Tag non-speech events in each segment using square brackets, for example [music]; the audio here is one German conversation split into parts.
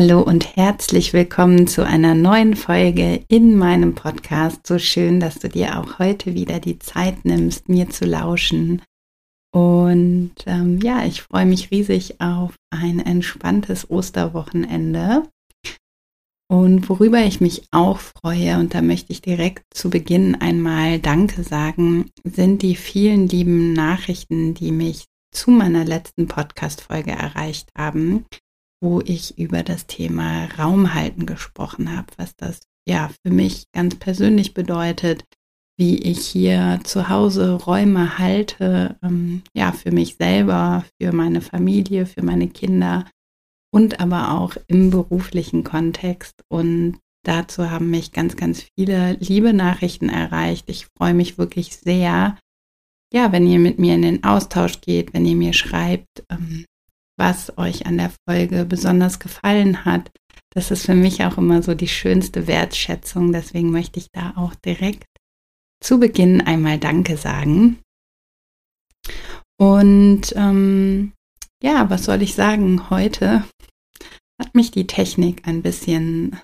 Hallo und herzlich willkommen zu einer neuen Folge in meinem Podcast. So schön, dass du dir auch heute wieder die Zeit nimmst, mir zu lauschen. Und ähm, ja, ich freue mich riesig auf ein entspanntes Osterwochenende. Und worüber ich mich auch freue, und da möchte ich direkt zu Beginn einmal Danke sagen, sind die vielen lieben Nachrichten, die mich zu meiner letzten Podcast-Folge erreicht haben wo ich über das Thema Raumhalten gesprochen habe, was das ja für mich ganz persönlich bedeutet, wie ich hier zu Hause Räume halte, ähm, ja, für mich selber, für meine Familie, für meine Kinder und aber auch im beruflichen Kontext. Und dazu haben mich ganz, ganz viele liebe Nachrichten erreicht. Ich freue mich wirklich sehr, ja, wenn ihr mit mir in den Austausch geht, wenn ihr mir schreibt, ähm, was euch an der Folge besonders gefallen hat. Das ist für mich auch immer so die schönste Wertschätzung. Deswegen möchte ich da auch direkt zu Beginn einmal Danke sagen. Und ähm, ja, was soll ich sagen? Heute hat mich die Technik ein bisschen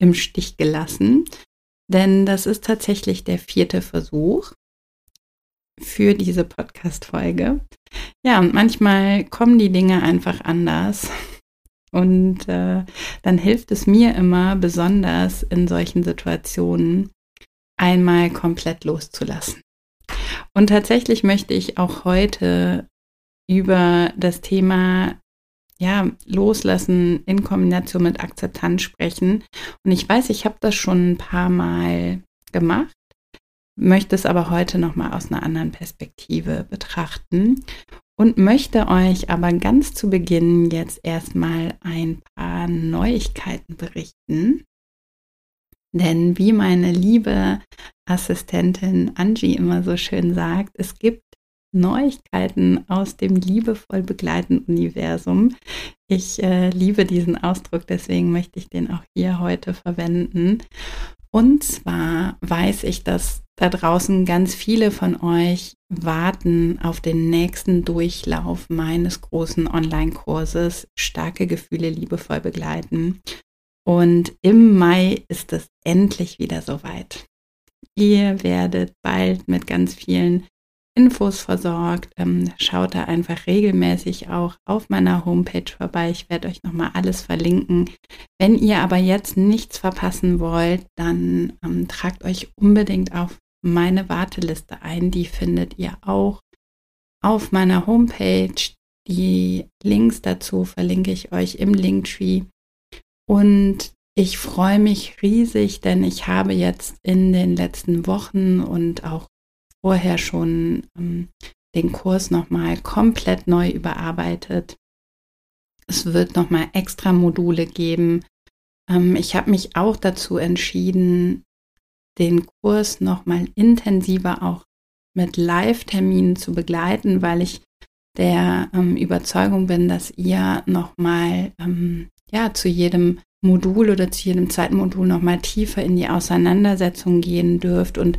im Stich gelassen, denn das ist tatsächlich der vierte Versuch für diese Podcast-Folge. Ja, und manchmal kommen die Dinge einfach anders. Und äh, dann hilft es mir immer, besonders in solchen Situationen, einmal komplett loszulassen. Und tatsächlich möchte ich auch heute über das Thema ja, Loslassen in Kombination mit Akzeptanz sprechen. Und ich weiß, ich habe das schon ein paar Mal gemacht möchte es aber heute nochmal aus einer anderen Perspektive betrachten und möchte euch aber ganz zu Beginn jetzt erstmal ein paar Neuigkeiten berichten. Denn wie meine liebe Assistentin Angie immer so schön sagt, es gibt Neuigkeiten aus dem liebevoll begleitenden Universum. Ich äh, liebe diesen Ausdruck, deswegen möchte ich den auch hier heute verwenden. Und zwar weiß ich, dass da draußen ganz viele von euch warten auf den nächsten Durchlauf meines großen Online-Kurses Starke Gefühle liebevoll begleiten. Und im Mai ist es endlich wieder soweit. Ihr werdet bald mit ganz vielen Infos versorgt. Ähm, schaut da einfach regelmäßig auch auf meiner Homepage vorbei. Ich werde euch nochmal alles verlinken. Wenn ihr aber jetzt nichts verpassen wollt, dann ähm, tragt euch unbedingt auf meine Warteliste ein. Die findet ihr auch auf meiner Homepage. Die Links dazu verlinke ich euch im Linktree. Und ich freue mich riesig, denn ich habe jetzt in den letzten Wochen und auch vorher schon ähm, den Kurs nochmal komplett neu überarbeitet. Es wird nochmal extra Module geben. Ähm, ich habe mich auch dazu entschieden, den Kurs nochmal intensiver auch mit Live-Terminen zu begleiten, weil ich der ähm, Überzeugung bin, dass ihr nochmal ähm, ja, zu jedem Modul oder zu jedem zweiten Modul nochmal tiefer in die Auseinandersetzung gehen dürft und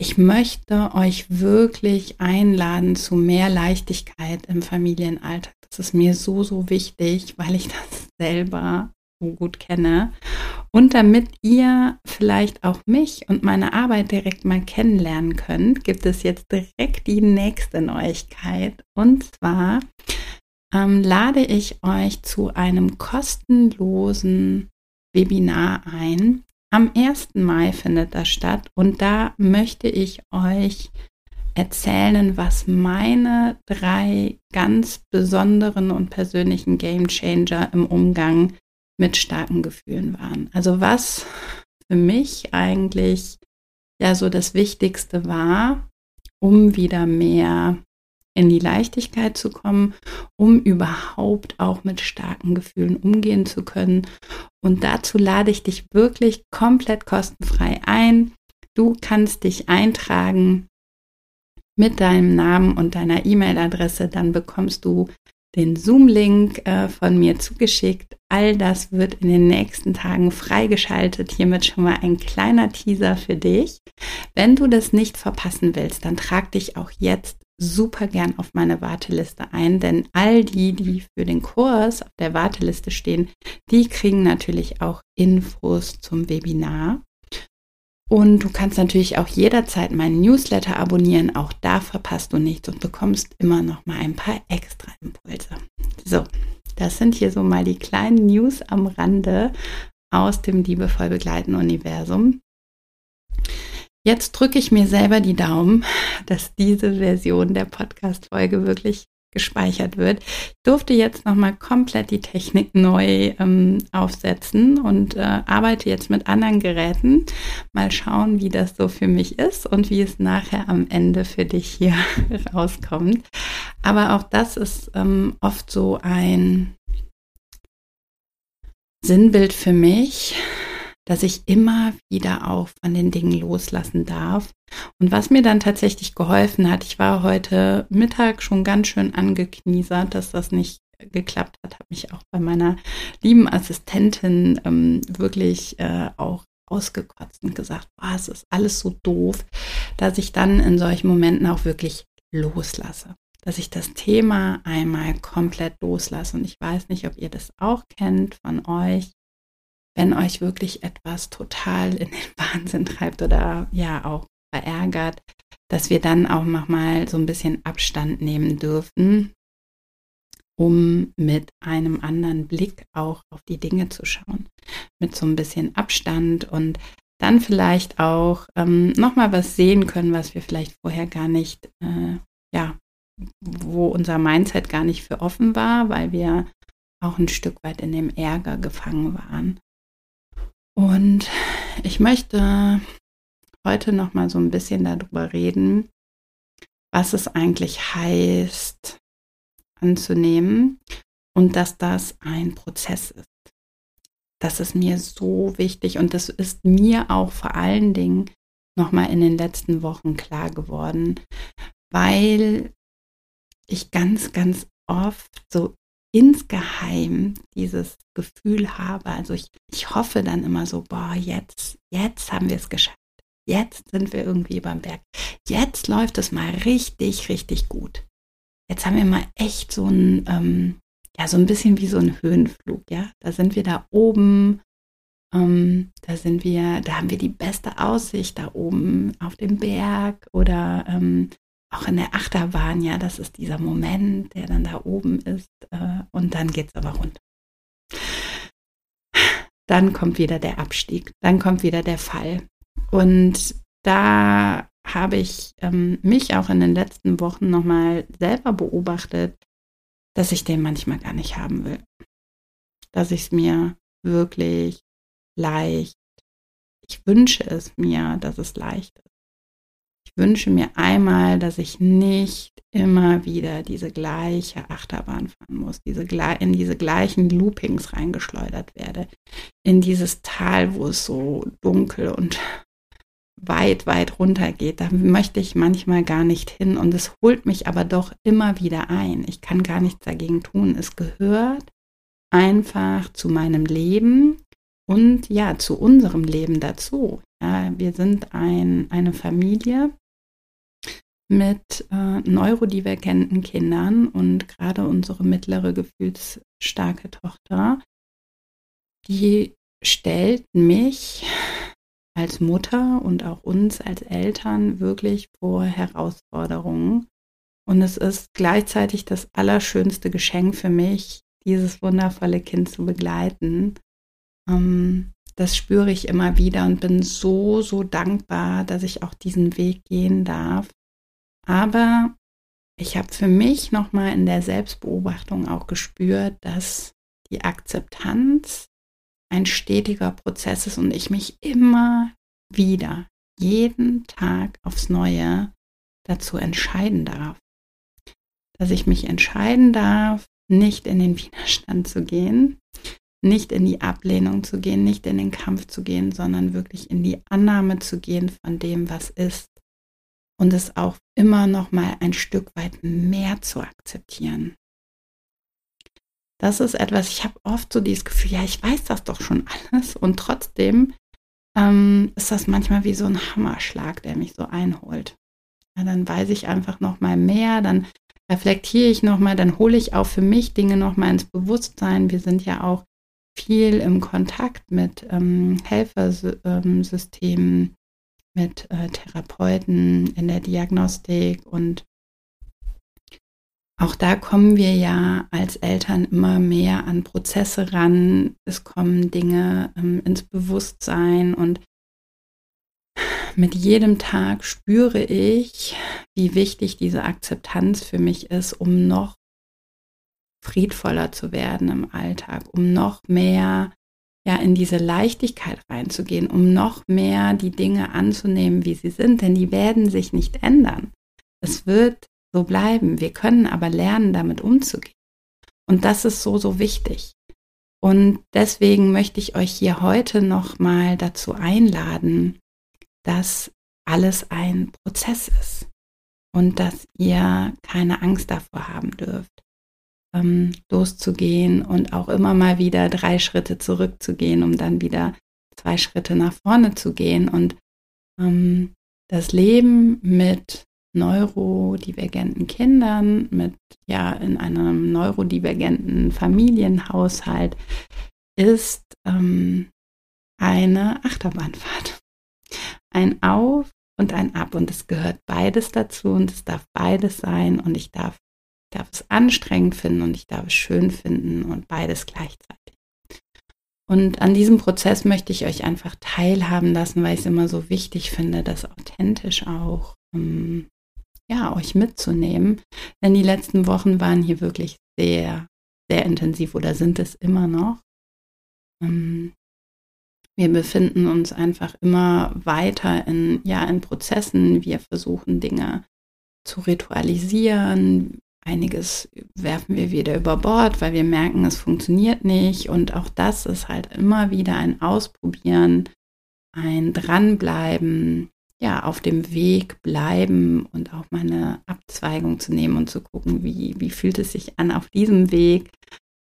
ich möchte euch wirklich einladen zu mehr Leichtigkeit im Familienalltag. Das ist mir so, so wichtig, weil ich das selber so gut kenne. Und damit ihr vielleicht auch mich und meine Arbeit direkt mal kennenlernen könnt, gibt es jetzt direkt die nächste Neuigkeit. Und zwar ähm, lade ich euch zu einem kostenlosen Webinar ein, am 1. Mai findet das statt und da möchte ich euch erzählen, was meine drei ganz besonderen und persönlichen Game Changer im Umgang mit starken Gefühlen waren. Also was für mich eigentlich ja so das Wichtigste war, um wieder mehr in die Leichtigkeit zu kommen, um überhaupt auch mit starken Gefühlen umgehen zu können. Und dazu lade ich dich wirklich komplett kostenfrei ein. Du kannst dich eintragen mit deinem Namen und deiner E-Mail-Adresse, dann bekommst du den Zoom-Link äh, von mir zugeschickt. All das wird in den nächsten Tagen freigeschaltet. Hiermit schon mal ein kleiner Teaser für dich. Wenn du das nicht verpassen willst, dann trag dich auch jetzt super gern auf meine Warteliste ein, denn all die, die für den Kurs auf der Warteliste stehen, die kriegen natürlich auch Infos zum Webinar. Und du kannst natürlich auch jederzeit meinen Newsletter abonnieren. Auch da verpasst du nichts und bekommst immer noch mal ein paar extra Impulse. So, das sind hier so mal die kleinen News am Rande aus dem liebevoll begleiten Universum. Jetzt drücke ich mir selber die Daumen, dass diese Version der Podcast-Folge wirklich gespeichert wird. Ich durfte jetzt nochmal komplett die Technik neu ähm, aufsetzen und äh, arbeite jetzt mit anderen Geräten. Mal schauen, wie das so für mich ist und wie es nachher am Ende für dich hier [laughs] rauskommt. Aber auch das ist ähm, oft so ein Sinnbild für mich, dass ich immer wieder auch von den Dingen loslassen darf. Und was mir dann tatsächlich geholfen hat, ich war heute Mittag schon ganz schön angekniesert, dass das nicht geklappt hat, habe mich auch bei meiner lieben Assistentin ähm, wirklich äh, auch ausgekotzt und gesagt, oh, es ist alles so doof, dass ich dann in solchen Momenten auch wirklich loslasse. Dass ich das Thema einmal komplett loslasse. Und ich weiß nicht, ob ihr das auch kennt von euch wenn euch wirklich etwas total in den [laughs] Wahnsinn treibt oder ja auch verärgert, dass wir dann auch nochmal so ein bisschen Abstand nehmen dürfen, um mit einem anderen Blick auch auf die Dinge zu schauen. Mit so ein bisschen Abstand und dann vielleicht auch ähm, nochmal was sehen können, was wir vielleicht vorher gar nicht, äh, ja, wo unser Mindset gar nicht für offen war, weil wir auch ein Stück weit in dem Ärger gefangen waren. Und ich möchte heute noch mal so ein bisschen darüber reden, was es eigentlich heißt, anzunehmen und dass das ein Prozess ist. Das ist mir so wichtig und das ist mir auch vor allen Dingen noch mal in den letzten Wochen klar geworden, weil ich ganz, ganz oft so insgeheim dieses Gefühl habe. Also ich, ich hoffe dann immer so, boah, jetzt, jetzt haben wir es geschafft. Jetzt sind wir irgendwie beim Berg. Jetzt läuft es mal richtig, richtig gut. Jetzt haben wir mal echt so ein, ähm, ja, so ein bisschen wie so ein Höhenflug, ja. Da sind wir da oben, ähm, da sind wir, da haben wir die beste Aussicht da oben auf dem Berg oder ähm, auch in der Achterbahn, ja, das ist dieser Moment, der dann da oben ist äh, und dann geht es aber runter. Dann kommt wieder der Abstieg, dann kommt wieder der Fall. Und da habe ich ähm, mich auch in den letzten Wochen nochmal selber beobachtet, dass ich den manchmal gar nicht haben will. Dass ich es mir wirklich leicht, ich wünsche es mir, dass es leicht ist. Ich wünsche mir einmal, dass ich nicht immer wieder diese gleiche Achterbahn fahren muss, diese, in diese gleichen Loopings reingeschleudert werde, in dieses Tal, wo es so dunkel und weit, weit runter geht. Da möchte ich manchmal gar nicht hin und es holt mich aber doch immer wieder ein. Ich kann gar nichts dagegen tun. Es gehört einfach zu meinem Leben und ja, zu unserem Leben dazu. Ja, wir sind ein, eine Familie mit äh, neurodivergenten Kindern und gerade unsere mittlere gefühlsstarke Tochter, die stellt mich als Mutter und auch uns als Eltern wirklich vor Herausforderungen. Und es ist gleichzeitig das allerschönste Geschenk für mich, dieses wundervolle Kind zu begleiten. Ähm, das spüre ich immer wieder und bin so, so dankbar, dass ich auch diesen Weg gehen darf. Aber ich habe für mich nochmal in der Selbstbeobachtung auch gespürt, dass die Akzeptanz ein stetiger Prozess ist und ich mich immer wieder, jeden Tag aufs Neue dazu entscheiden darf. dass ich mich entscheiden darf, nicht in den Widerstand zu gehen, nicht in die Ablehnung zu gehen, nicht in den Kampf zu gehen, sondern wirklich in die Annahme zu gehen von dem, was ist und es auch immer noch mal ein Stück weit mehr zu akzeptieren. Das ist etwas, ich habe oft so dieses Gefühl, ja, ich weiß das doch schon alles und trotzdem ähm, ist das manchmal wie so ein Hammerschlag, der mich so einholt. Ja, dann weiß ich einfach noch mal mehr, dann reflektiere ich noch mal, dann hole ich auch für mich Dinge noch mal ins Bewusstsein. Wir sind ja auch viel im Kontakt mit ähm, Helfersystemen, mit äh, Therapeuten in der Diagnostik und auch da kommen wir ja als Eltern immer mehr an Prozesse ran. Es kommen Dinge ähm, ins Bewusstsein und mit jedem Tag spüre ich, wie wichtig diese Akzeptanz für mich ist, um noch friedvoller zu werden im Alltag, um noch mehr ja in diese Leichtigkeit reinzugehen, um noch mehr die Dinge anzunehmen, wie sie sind, denn die werden sich nicht ändern. Es wird so bleiben. Wir können aber lernen, damit umzugehen. Und das ist so, so wichtig. Und deswegen möchte ich euch hier heute nochmal dazu einladen, dass alles ein Prozess ist und dass ihr keine Angst davor haben dürft ähm, loszugehen und auch immer mal wieder drei Schritte zurückzugehen, um dann wieder zwei Schritte nach vorne zu gehen. Und ähm, das Leben mit neurodivergenten Kindern, mit ja in einem neurodivergenten Familienhaushalt ist ähm, eine Achterbahnfahrt. Ein Auf und ein Ab und es gehört beides dazu und es darf beides sein und ich darf darf es anstrengend finden und ich darf es schön finden und beides gleichzeitig. Und an diesem Prozess möchte ich euch einfach teilhaben lassen, weil ich es immer so wichtig finde, das authentisch auch um, ja, euch mitzunehmen. Denn die letzten Wochen waren hier wirklich sehr, sehr intensiv oder sind es immer noch. Um, wir befinden uns einfach immer weiter in, ja, in Prozessen. Wir versuchen Dinge zu ritualisieren. Einiges werfen wir wieder über Bord, weil wir merken, es funktioniert nicht. Und auch das ist halt immer wieder ein Ausprobieren, ein Dranbleiben, ja, auf dem Weg bleiben und auch mal eine Abzweigung zu nehmen und zu gucken, wie, wie fühlt es sich an auf diesem Weg,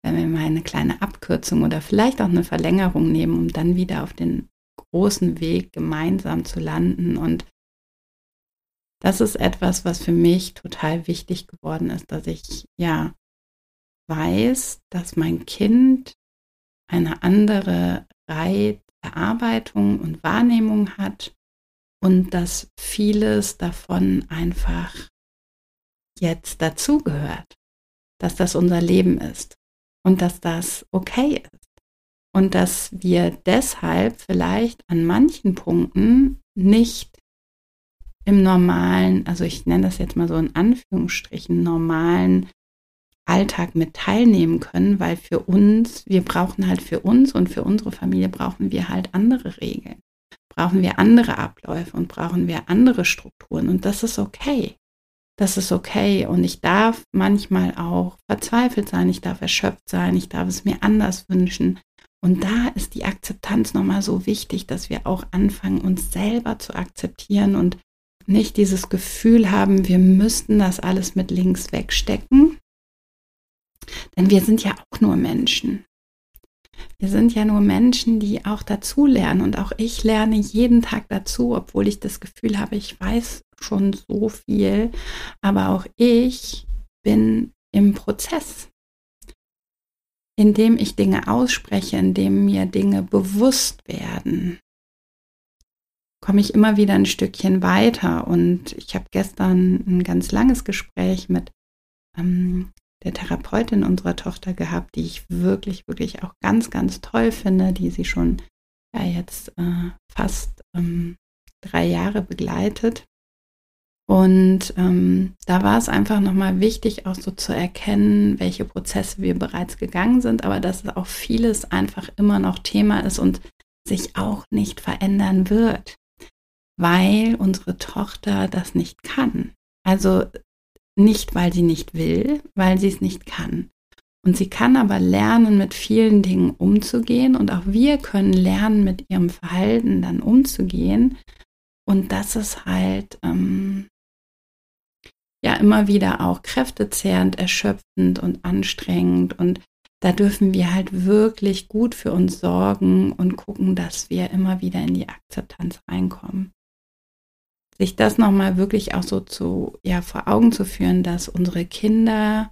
wenn wir mal eine kleine Abkürzung oder vielleicht auch eine Verlängerung nehmen, um dann wieder auf den großen Weg gemeinsam zu landen und das ist etwas, was für mich total wichtig geworden ist, dass ich ja weiß, dass mein Kind eine andere Reizverarbeitung und Wahrnehmung hat und dass vieles davon einfach jetzt dazugehört, dass das unser Leben ist und dass das okay ist und dass wir deshalb vielleicht an manchen Punkten nicht im normalen, also ich nenne das jetzt mal so in Anführungsstrichen, normalen Alltag mit teilnehmen können, weil für uns, wir brauchen halt für uns und für unsere Familie brauchen wir halt andere Regeln, brauchen wir andere Abläufe und brauchen wir andere Strukturen und das ist okay. Das ist okay und ich darf manchmal auch verzweifelt sein, ich darf erschöpft sein, ich darf es mir anders wünschen. Und da ist die Akzeptanz nochmal so wichtig, dass wir auch anfangen, uns selber zu akzeptieren und nicht dieses Gefühl haben, wir müssten das alles mit links wegstecken. Denn wir sind ja auch nur Menschen. Wir sind ja nur Menschen, die auch dazulernen. Und auch ich lerne jeden Tag dazu, obwohl ich das Gefühl habe, ich weiß schon so viel. Aber auch ich bin im Prozess, indem ich Dinge ausspreche, indem mir Dinge bewusst werden, komme ich immer wieder ein Stückchen weiter. Und ich habe gestern ein ganz langes Gespräch mit ähm, der Therapeutin unserer Tochter gehabt, die ich wirklich, wirklich auch ganz, ganz toll finde, die sie schon ja jetzt äh, fast ähm, drei Jahre begleitet. Und ähm, da war es einfach nochmal wichtig, auch so zu erkennen, welche Prozesse wir bereits gegangen sind, aber dass auch vieles einfach immer noch Thema ist und sich auch nicht verändern wird weil unsere Tochter das nicht kann. Also nicht, weil sie nicht will, weil sie es nicht kann. Und sie kann aber lernen, mit vielen Dingen umzugehen. Und auch wir können lernen, mit ihrem Verhalten dann umzugehen. Und das ist halt ähm, ja immer wieder auch kräftezehrend, erschöpfend und anstrengend. Und da dürfen wir halt wirklich gut für uns sorgen und gucken, dass wir immer wieder in die Akzeptanz reinkommen. Sich das nochmal wirklich auch so zu, ja, vor Augen zu führen, dass unsere Kinder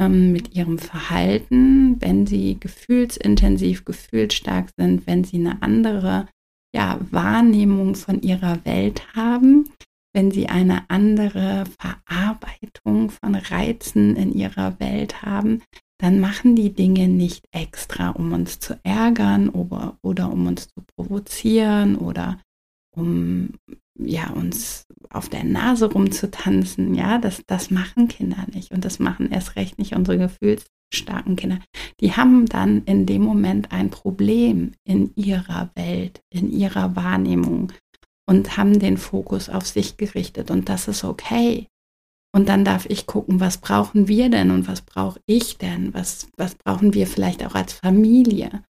ähm, mit ihrem Verhalten, wenn sie gefühlsintensiv, gefühlsstark sind, wenn sie eine andere ja, Wahrnehmung von ihrer Welt haben, wenn sie eine andere Verarbeitung von Reizen in ihrer Welt haben, dann machen die Dinge nicht extra, um uns zu ärgern oder, oder um uns zu provozieren oder um ja, uns auf der Nase rumzutanzen, ja, das, das machen Kinder nicht und das machen erst recht nicht unsere gefühlsstarken Kinder. Die haben dann in dem Moment ein Problem in ihrer Welt, in ihrer Wahrnehmung und haben den Fokus auf sich gerichtet und das ist okay. Und dann darf ich gucken, was brauchen wir denn und was brauche ich denn? Was, was brauchen wir vielleicht auch als Familie?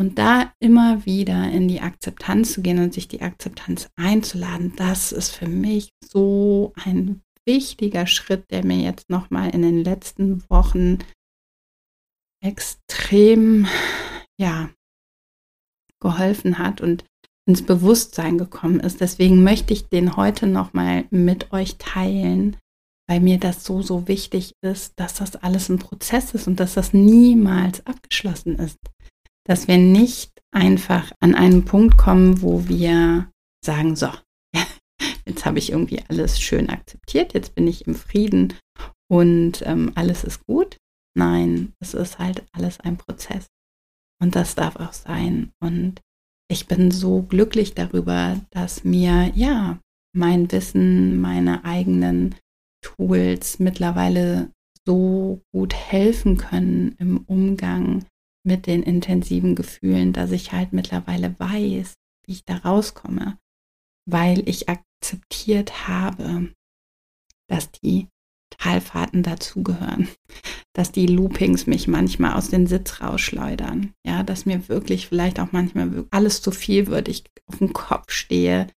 Und da immer wieder in die Akzeptanz zu gehen und sich die Akzeptanz einzuladen, das ist für mich so ein wichtiger Schritt, der mir jetzt nochmal in den letzten Wochen extrem, ja, geholfen hat und ins Bewusstsein gekommen ist. Deswegen möchte ich den heute nochmal mit euch teilen, weil mir das so, so wichtig ist, dass das alles ein Prozess ist und dass das niemals abgeschlossen ist dass wir nicht einfach an einen Punkt kommen, wo wir sagen, so, [laughs] jetzt habe ich irgendwie alles schön akzeptiert, jetzt bin ich im Frieden und ähm, alles ist gut. Nein, es ist halt alles ein Prozess und das darf auch sein. Und ich bin so glücklich darüber, dass mir ja mein Wissen, meine eigenen Tools mittlerweile so gut helfen können im Umgang mit den intensiven Gefühlen, dass ich halt mittlerweile weiß, wie ich da rauskomme, weil ich akzeptiert habe, dass die Talfahrten dazugehören, dass die Loopings mich manchmal aus dem Sitz rausschleudern, ja, dass mir wirklich vielleicht auch manchmal alles zu viel wird, ich auf dem Kopf stehe,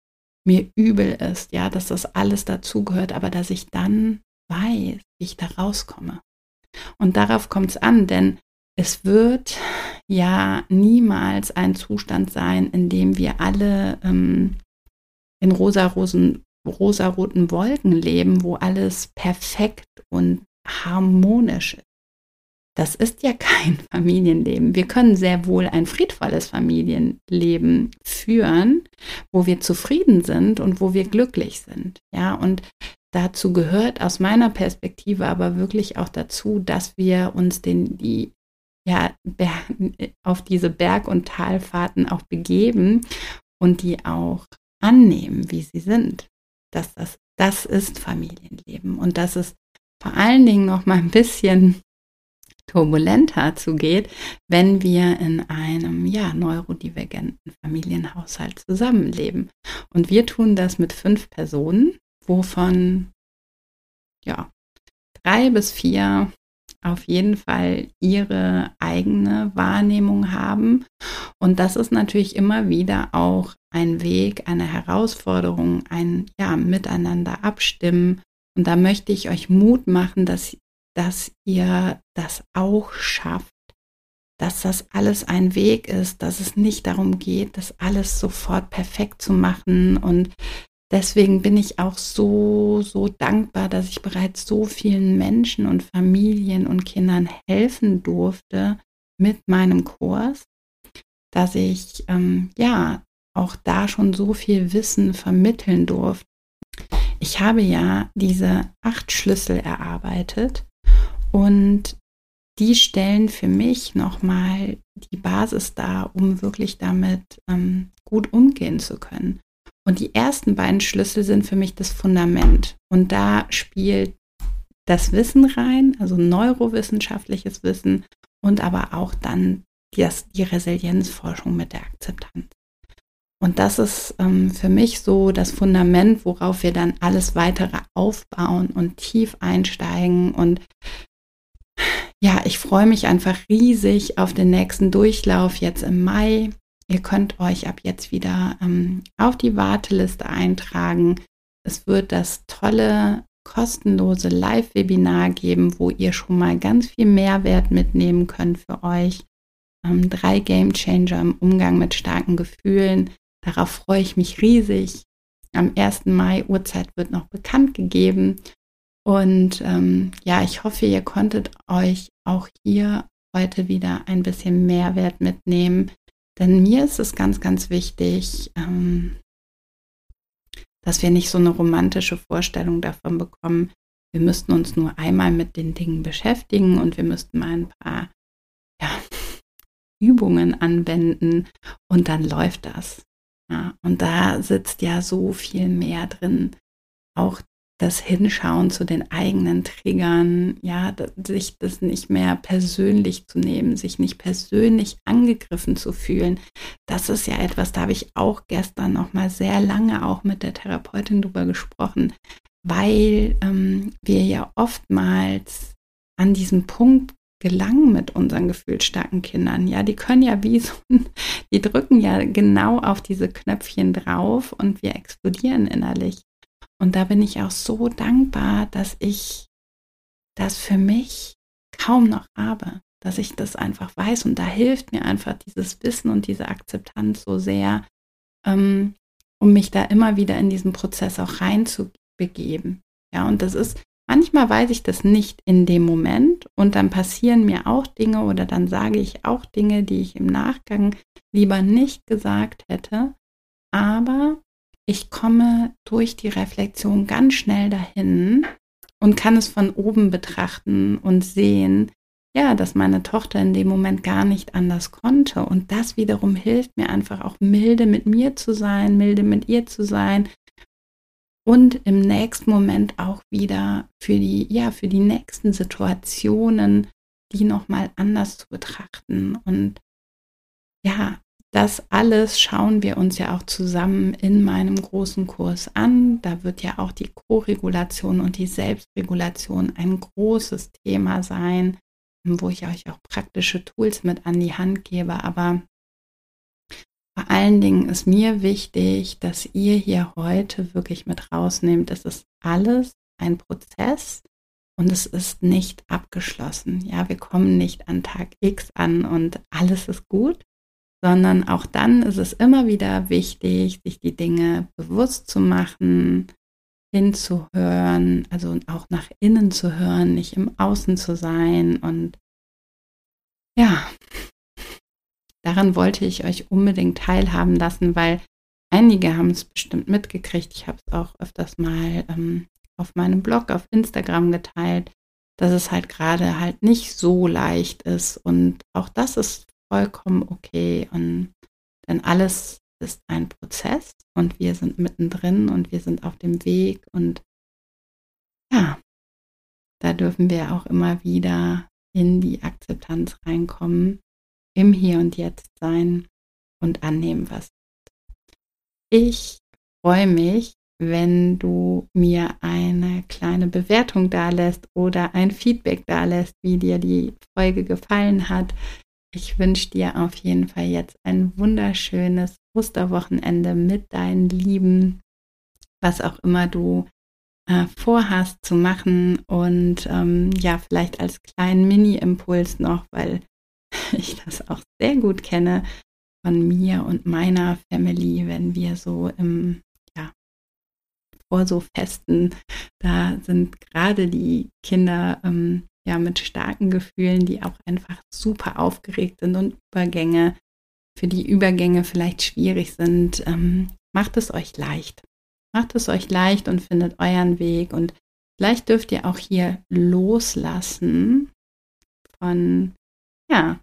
mir übel ist, ja, dass das alles dazugehört, aber dass ich dann weiß, wie ich da rauskomme. Und darauf kommt es an, denn es wird ja niemals ein Zustand sein, in dem wir alle ähm, in rosaroten rosa Wolken leben, wo alles perfekt und harmonisch ist. Das ist ja kein [laughs] Familienleben. Wir können sehr wohl ein friedvolles Familienleben führen, wo wir zufrieden sind und wo wir glücklich sind. Ja, und dazu gehört aus meiner Perspektive aber wirklich auch dazu, dass wir uns den, die ja, auf diese Berg- und Talfahrten auch begeben und die auch annehmen, wie sie sind. Dass das, das ist Familienleben und dass es vor allen Dingen noch mal ein bisschen turbulenter zugeht, wenn wir in einem ja neurodivergenten Familienhaushalt zusammenleben. Und wir tun das mit fünf Personen, wovon ja drei bis vier auf jeden Fall ihre eigene Wahrnehmung haben. Und das ist natürlich immer wieder auch ein Weg, eine Herausforderung, ein ja, Miteinander abstimmen. Und da möchte ich euch Mut machen, dass, dass ihr das auch schafft, dass das alles ein Weg ist, dass es nicht darum geht, das alles sofort perfekt zu machen und deswegen bin ich auch so, so dankbar, dass ich bereits so vielen Menschen und Familien und Kindern helfen durfte mit meinem Kurs, dass ich ähm, ja auch da schon so viel Wissen vermitteln durfte. Ich habe ja diese acht Schlüssel erarbeitet und die stellen für mich nochmal die Basis dar, um wirklich damit ähm, gut umgehen zu können. Und die ersten beiden Schlüssel sind für mich das Fundament. Und da spielt das Wissen rein, also neurowissenschaftliches Wissen und aber auch dann das, die Resilienzforschung mit der Akzeptanz. und das ist ähm, für mich so das Fundament, worauf wir dann alles weitere aufbauen und tief einsteigen. Und ja, ich freue mich einfach riesig auf den nächsten Durchlauf jetzt im Mai. Ihr könnt euch ab jetzt wieder ähm, auf die Warteliste eintragen. Es wird das tolle kostenlose Live-Webinar geben, wo ihr schon mal ganz viel Mehrwert mitnehmen könnt für euch. Ähm, drei Game Changer im Umgang mit starken Gefühlen. Darauf freue ich mich riesig. Am 1. Mai Uhrzeit wird noch bekannt gegeben. Und ähm, ja, ich hoffe, ihr konntet euch auch hier heute wieder ein bisschen Mehrwert mitnehmen. Denn mir ist es ganz, ganz wichtig, ähm, dass wir nicht so eine romantische Vorstellung davon bekommen, wir müssten uns nur einmal mit den Dingen beschäftigen und wir müssten mal ein paar ja, [laughs] Übungen anwenden und dann läuft das. Ja, und da sitzt ja so viel mehr drin. Auch das Hinschauen zu den eigenen Triggern, ja, sich das nicht mehr persönlich zu nehmen, sich nicht persönlich angegriffen zu fühlen. Das ist ja etwas, da habe ich auch gestern noch mal sehr lange auch mit der Therapeutin drüber gesprochen, weil ähm, wir ja oftmals an diesem Punkt gelangen mit unseren gefühlsstarken Kindern. Ja, die können ja wie [laughs] so, die drücken ja genau auf diese Knöpfchen drauf und wir explodieren innerlich. Und da bin ich auch so dankbar, dass ich das für mich kaum noch habe, dass ich das einfach weiß. Und da hilft mir einfach dieses Wissen und diese Akzeptanz so sehr, ähm, um mich da immer wieder in diesen Prozess auch reinzubegeben. Ja, und das ist Manchmal weiß ich das nicht in dem Moment und dann passieren mir auch Dinge oder dann sage ich auch Dinge, die ich im Nachgang lieber nicht gesagt hätte. Aber ich komme durch die Reflexion ganz schnell dahin und kann es von oben betrachten und sehen, ja, dass meine Tochter in dem Moment gar nicht anders konnte. Und das wiederum hilft mir einfach auch milde mit mir zu sein, milde mit ihr zu sein, und im nächsten Moment auch wieder für die, ja, für die nächsten Situationen, die nochmal anders zu betrachten. Und ja, das alles schauen wir uns ja auch zusammen in meinem großen Kurs an. Da wird ja auch die Co-Regulation und die Selbstregulation ein großes Thema sein, wo ich euch auch praktische Tools mit an die Hand gebe. Aber vor allen Dingen ist mir wichtig, dass ihr hier heute wirklich mit rausnehmt, es ist alles ein Prozess und es ist nicht abgeschlossen. Ja, wir kommen nicht an Tag X an und alles ist gut, sondern auch dann ist es immer wieder wichtig, sich die Dinge bewusst zu machen, hinzuhören, also auch nach innen zu hören, nicht im Außen zu sein und ja, daran wollte ich euch unbedingt teilhaben lassen, weil einige haben es bestimmt mitgekriegt. Ich habe es auch öfters mal ähm, auf meinem Blog, auf Instagram geteilt, dass es halt gerade halt nicht so leicht ist. Und auch das ist vollkommen okay. Und denn alles ist ein Prozess und wir sind mittendrin und wir sind auf dem Weg. Und ja, da dürfen wir auch immer wieder in die Akzeptanz reinkommen im Hier und Jetzt sein und annehmen, was ich freue mich, wenn du mir eine kleine Bewertung dalässt oder ein Feedback dalässt, wie dir die Folge gefallen hat. Ich wünsche dir auf jeden Fall jetzt ein wunderschönes Osterwochenende mit deinen Lieben, was auch immer du äh, vorhast zu machen. Und ähm, ja, vielleicht als kleinen Mini-Impuls noch, weil [laughs] ich das auch sehr gut kenne von mir und meiner Family, wenn wir so im, ja, vor so Festen, da sind gerade die Kinder ähm, ja mit starken Gefühlen, die auch einfach super aufgeregt sind und Übergänge, für die Übergänge vielleicht schwierig sind, ähm, macht es euch leicht. Macht es euch leicht und findet euren Weg und vielleicht dürft ihr auch hier loslassen von ja,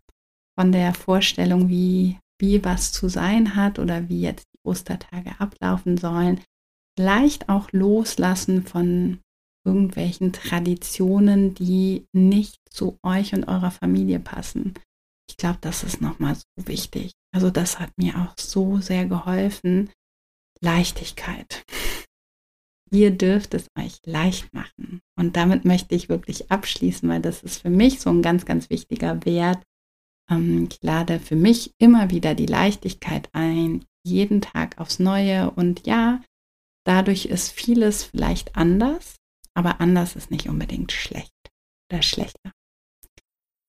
von der Vorstellung, wie, wie was zu sein hat oder wie jetzt die Ostertage ablaufen sollen, vielleicht auch loslassen von irgendwelchen Traditionen, die nicht zu euch und eurer Familie passen. Ich glaube, das ist nochmal so wichtig. also das hat mir auch so sehr geholfen. Leichtigkeit. Ihr dürft es euch leicht machen. Und damit möchte ich wirklich abschließen, weil das ist für mich so ein ganz, ganz wichtiger Wert. Ähm, ich lade für mich immer wieder die Leichtigkeit ein, jeden Tag aufs Neue. Und ja, dadurch ist vieles vielleicht anders, aber anders ist nicht unbedingt schlecht oder schlechter.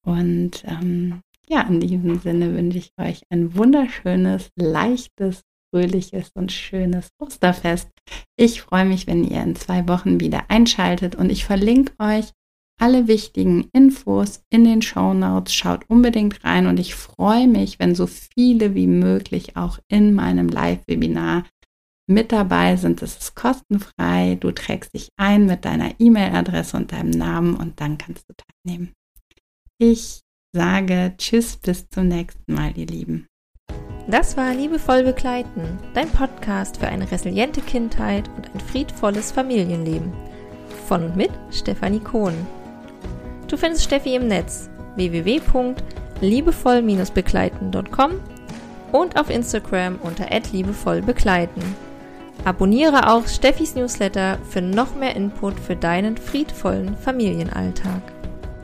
Und ähm, ja, in diesem Sinne wünsche ich euch ein wunderschönes, leichtes, fröhliches und schönes Osterfest. Ich freue mich, wenn ihr in zwei Wochen wieder einschaltet und ich verlinke euch alle wichtigen Infos in den Show Notes. Schaut unbedingt rein und ich freue mich, wenn so viele wie möglich auch in meinem Live-Webinar mit dabei sind. Das ist kostenfrei. Du trägst dich ein mit deiner E-Mail-Adresse und deinem Namen und dann kannst du teilnehmen. Ich sage Tschüss, bis zum nächsten Mal, ihr Lieben. Das war Liebevoll Begleiten, dein Podcast für eine resiliente Kindheit und ein friedvolles Familienleben. Von und mit Stefanie Kohn. Du findest Steffi im Netz www.liebevoll-begleiten.com und auf Instagram unter @liebevollbegleiten. Abonniere auch Steffis Newsletter für noch mehr Input für deinen friedvollen Familienalltag.